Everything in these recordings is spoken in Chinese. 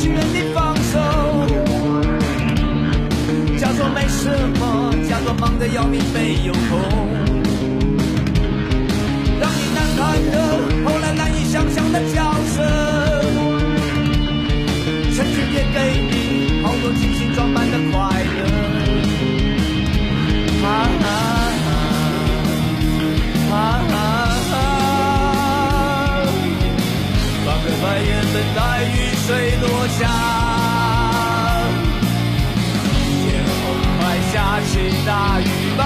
情愿你放手，假装没什么，假装忙得要命没有空，让你难堪的，后来难以想象的角色，成全也给你好多精心装扮的快乐。啊啊啊啊啊！翻个白眼，等待雨水落下，天空快下起大雨吧，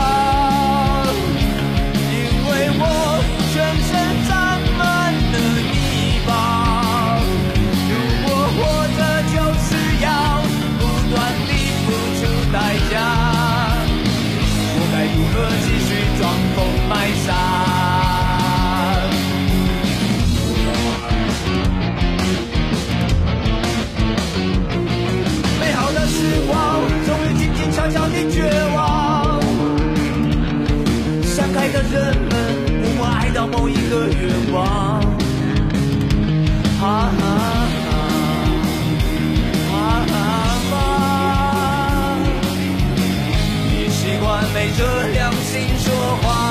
因为我全身沾满了泥巴。如果活着就是要不断地付出代价。我该如何继续装疯卖傻？开的人们默默爱到某一个愿望。啊啊啊啊啊！你习惯昧着良心说话。